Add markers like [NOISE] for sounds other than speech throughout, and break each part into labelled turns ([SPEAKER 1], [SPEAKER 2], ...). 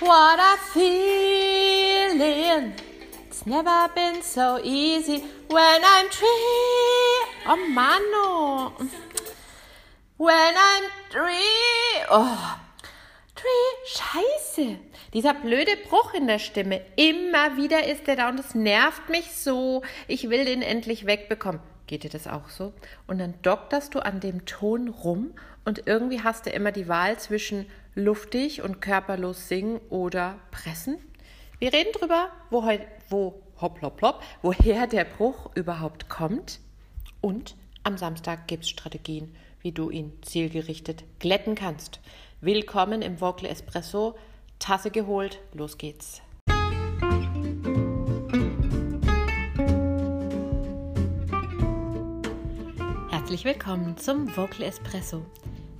[SPEAKER 1] What a feeling. It's never been so easy when I'm tree. Oh Mano. When I'm tree. Oh. Tree. Scheiße. Dieser blöde Bruch in der Stimme. Immer wieder ist der da und das nervt mich so. Ich will den endlich wegbekommen. Geht dir das auch so? Und dann dokterst du an dem Ton rum und irgendwie hast du immer die Wahl zwischen luftig und körperlos singen oder pressen. Wir reden drüber, wo, wo hopp, hopp, hopp, woher der Bruch überhaupt kommt. Und am Samstag gibt es Strategien, wie du ihn zielgerichtet glätten kannst. Willkommen im Vocal Espresso. Tasse geholt, los geht's. Herzlich willkommen zum Vocal Espresso,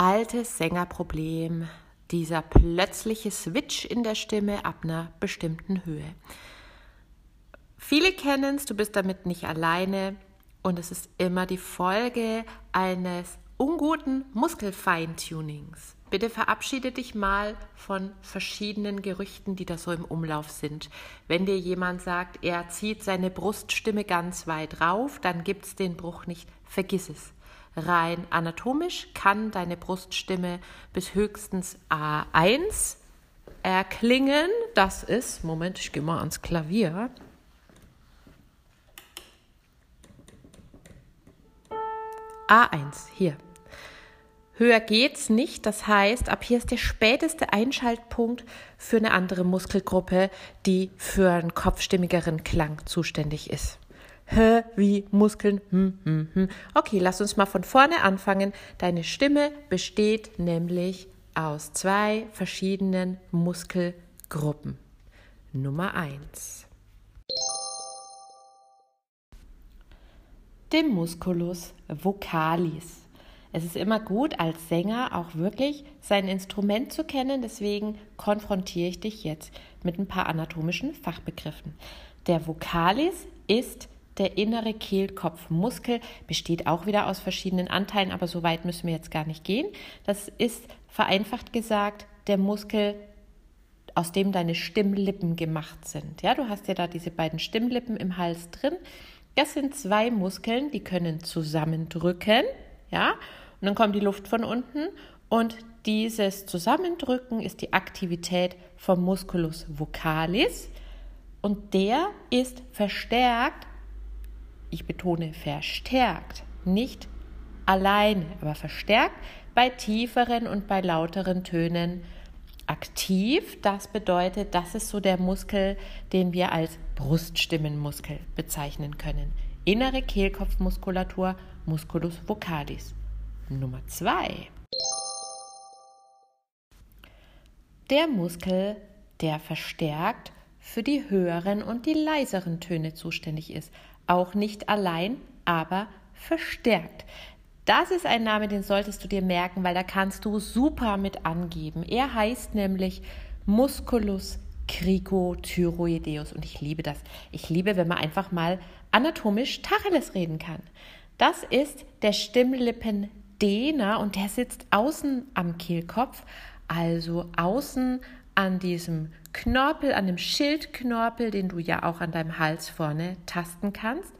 [SPEAKER 1] Altes Sängerproblem, dieser plötzliche Switch in der Stimme ab einer bestimmten Höhe. Viele kennen es, du bist damit nicht alleine und es ist immer die Folge eines unguten Muskelfeintunings. Bitte verabschiede dich mal von verschiedenen Gerüchten, die da so im Umlauf sind. Wenn dir jemand sagt, er zieht seine Bruststimme ganz weit rauf, dann gibt es den Bruch nicht. Vergiss es. Rein anatomisch kann deine Bruststimme bis höchstens A1 erklingen. Das ist, Moment, ich gehe mal ans Klavier. A1, hier. Höher geht's nicht. Das heißt, ab hier ist der späteste Einschaltpunkt für eine andere Muskelgruppe, die für einen kopfstimmigeren Klang zuständig ist. Hä, wie Muskeln. Hm, hm, hm. Okay, lass uns mal von vorne anfangen. Deine Stimme besteht nämlich aus zwei verschiedenen Muskelgruppen. Nummer eins. Dem Musculus vocalis. Es ist immer gut, als Sänger auch wirklich sein Instrument zu kennen. Deswegen konfrontiere ich dich jetzt mit ein paar anatomischen Fachbegriffen. Der Vocalis ist der innere Kehlkopfmuskel, besteht auch wieder aus verschiedenen Anteilen, aber so weit müssen wir jetzt gar nicht gehen. Das ist vereinfacht gesagt der Muskel, aus dem deine Stimmlippen gemacht sind. Ja, du hast ja da diese beiden Stimmlippen im Hals drin. Das sind zwei Muskeln, die können zusammendrücken, ja, und dann kommt die Luft von unten und dieses Zusammendrücken ist die Aktivität vom Musculus vocalis und der ist verstärkt, ich betone verstärkt, nicht alleine, aber verstärkt bei tieferen und bei lauteren Tönen aktiv. Das bedeutet, das ist so der Muskel, den wir als Bruststimmenmuskel bezeichnen können. Innere Kehlkopfmuskulatur, Musculus vocalis. Nummer zwei. Der Muskel, der verstärkt für die höheren und die leiseren Töne zuständig ist. Auch nicht allein, aber verstärkt. Das ist ein Name, den solltest du dir merken, weil da kannst du super mit angeben. Er heißt nämlich Musculus cricothyroideus und ich liebe das. Ich liebe, wenn man einfach mal anatomisch Tacheles reden kann. Das ist der Stimmlippen Dehner und der sitzt außen am Kehlkopf, also außen an diesem Knorpel, an dem Schildknorpel, den du ja auch an deinem Hals vorne tasten kannst.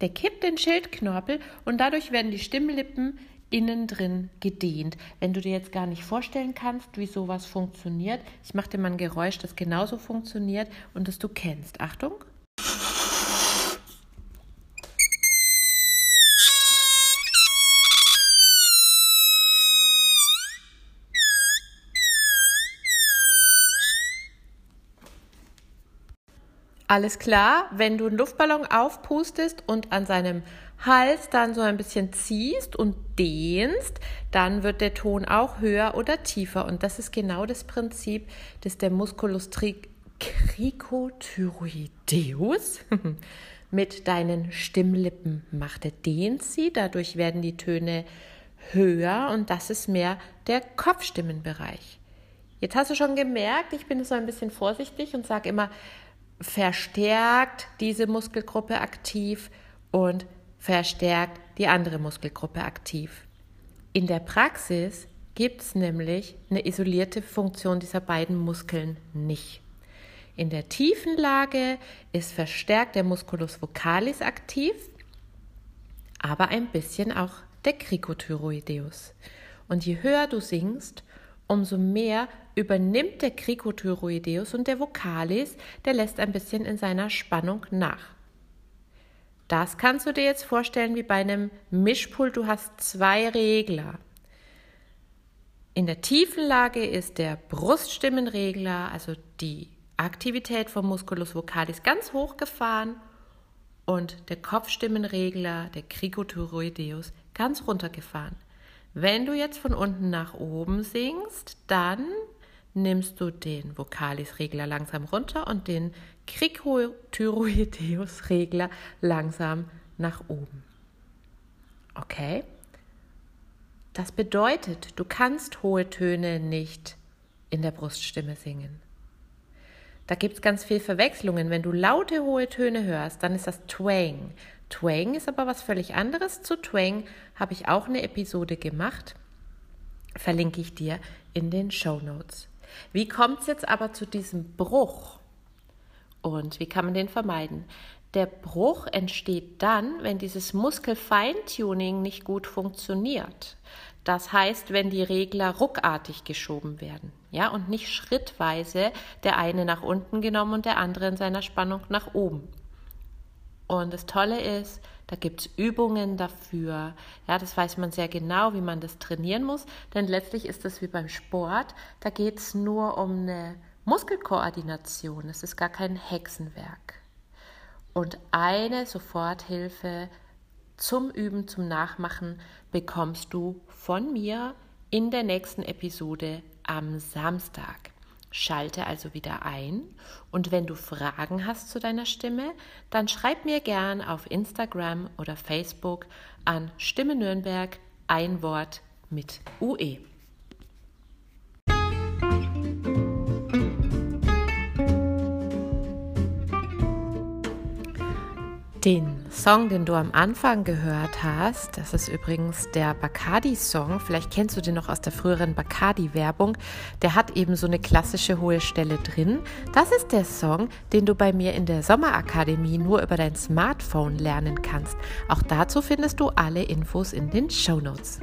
[SPEAKER 1] Der kippt den Schildknorpel und dadurch werden die Stimmlippen innen drin gedehnt. Wenn du dir jetzt gar nicht vorstellen kannst, wie sowas funktioniert, ich mache dir mal ein Geräusch, das genauso funktioniert und das du kennst. Achtung. Alles klar, wenn du einen Luftballon aufpustest und an seinem Hals dann so ein bisschen ziehst und dehnst, dann wird der Ton auch höher oder tiefer. Und das ist genau das Prinzip, das der Musculus cricothyroideus [LAUGHS] mit deinen Stimmlippen macht. Er dehnt sie, dadurch werden die Töne höher und das ist mehr der Kopfstimmenbereich. Jetzt hast du schon gemerkt, ich bin so ein bisschen vorsichtig und sage immer, verstärkt diese Muskelgruppe aktiv und verstärkt die andere Muskelgruppe aktiv. In der Praxis gibt es nämlich eine isolierte Funktion dieser beiden Muskeln nicht. In der tiefen Lage ist verstärkt der Musculus vocalis aktiv, aber ein bisschen auch der Cricothyroideus. Und je höher du singst, umso mehr übernimmt der Cricothyroideus und der Vocalis, der lässt ein bisschen in seiner Spannung nach. Das kannst du dir jetzt vorstellen wie bei einem Mischpult. Du hast zwei Regler. In der tiefen Lage ist der Bruststimmenregler, also die Aktivität vom Musculus vocalis, ganz hoch gefahren und der Kopfstimmenregler, der Cricothyroideus, ganz runtergefahren. Wenn du jetzt von unten nach oben singst, dann nimmst du den Vokalis-Regler langsam runter und den Cricothyroideus-Regler langsam nach oben. Okay? Das bedeutet, du kannst hohe Töne nicht in der Bruststimme singen. Da gibt es ganz viel Verwechslungen. Wenn du laute hohe Töne hörst, dann ist das Twang. Twang ist aber was völlig anderes. Zu Twang habe ich auch eine Episode gemacht. Verlinke ich dir in den Show Notes. Wie kommt es jetzt aber zu diesem Bruch? Und wie kann man den vermeiden? Der Bruch entsteht dann, wenn dieses Muskel-Feintuning nicht gut funktioniert. Das heißt, wenn die Regler ruckartig geschoben werden, ja, und nicht schrittweise der eine nach unten genommen und der andere in seiner Spannung nach oben. Und das Tolle ist, da gibt es Übungen dafür. Ja, das weiß man sehr genau, wie man das trainieren muss. Denn letztlich ist das wie beim Sport. Da geht es nur um eine Muskelkoordination. Es ist gar kein Hexenwerk. Und eine Soforthilfe zum Üben, zum Nachmachen bekommst du von mir in der nächsten Episode am Samstag. Schalte also wieder ein und wenn du Fragen hast zu deiner Stimme, dann schreib mir gern auf Instagram oder Facebook an Stimme Nürnberg ein Wort mit UE. Den Song, den du am Anfang gehört hast, das ist übrigens der Bacardi-Song. Vielleicht kennst du den noch aus der früheren Bacardi-Werbung. Der hat eben so eine klassische hohe Stelle drin. Das ist der Song, den du bei mir in der Sommerakademie nur über dein Smartphone lernen kannst. Auch dazu findest du alle Infos in den Show Notes.